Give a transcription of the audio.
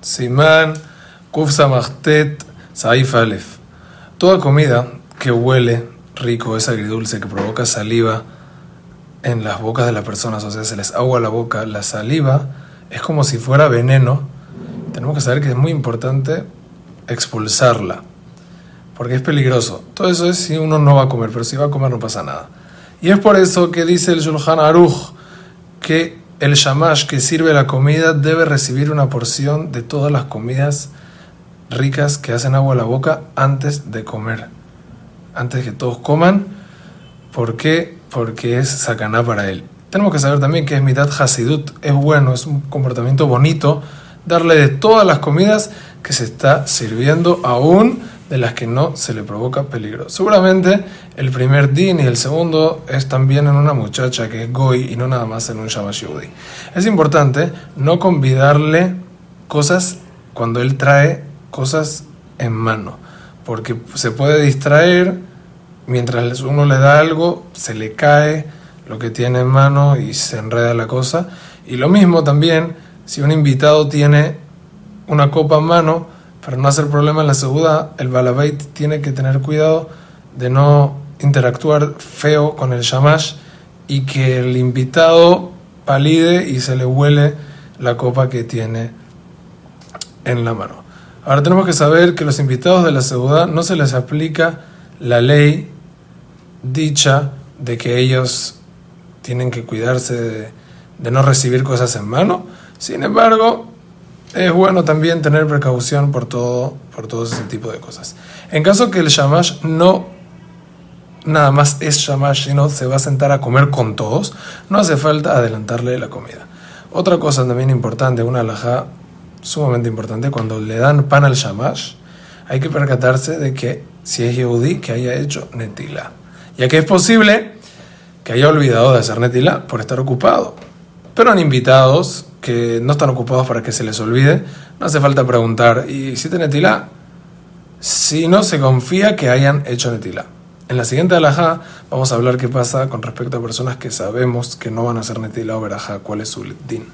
Simán, Kuf Samachtet, Saif Aleph. Toda comida que huele rico, es agridulce, que provoca saliva en las bocas de las personas, o sea, se les agua la boca, la saliva es como si fuera veneno. Tenemos que saber que es muy importante expulsarla, porque es peligroso. Todo eso es si uno no va a comer, pero si va a comer no pasa nada. Y es por eso que dice el Shulchan Aruch que el shamash que sirve la comida debe recibir una porción de todas las comidas ricas que hacen agua a la boca antes de comer. Antes que todos coman. ¿Por qué? Porque es sacaná para él. Tenemos que saber también que es mitad hasidut. Es bueno, es un comportamiento bonito darle de todas las comidas que se está sirviendo aún de las que no se le provoca peligro. Seguramente el primer din y el segundo es también en una muchacha que es goy y no nada más en un shamash Es importante no convidarle cosas cuando él trae cosas en mano, porque se puede distraer mientras uno le da algo, se le cae lo que tiene en mano y se enreda la cosa. Y lo mismo también si un invitado tiene una copa en mano, para no hacer problema en la seguridad, el balabait tiene que tener cuidado de no interactuar feo con el shamash y que el invitado palide y se le huele la copa que tiene en la mano. Ahora tenemos que saber que los invitados de la seguridad no se les aplica la ley dicha de que ellos tienen que cuidarse de no recibir cosas en mano. Sin embargo, es bueno también tener precaución por todo, por todo ese tipo de cosas. En caso que el shamash no nada más es shamash, sino se va a sentar a comer con todos, no hace falta adelantarle la comida. Otra cosa también importante, una alhaja sumamente importante, cuando le dan pan al shamash, hay que percatarse de que si es yehudi, que haya hecho netila. Ya que es posible que haya olvidado de hacer netila por estar ocupado. Han invitados que no están ocupados para que se les olvide, no hace falta preguntar, ¿y si te netila? Si no se confía que hayan hecho netila. En la siguiente alajá vamos a hablar qué pasa con respecto a personas que sabemos que no van a hacer netila o verajá, cuál es su din.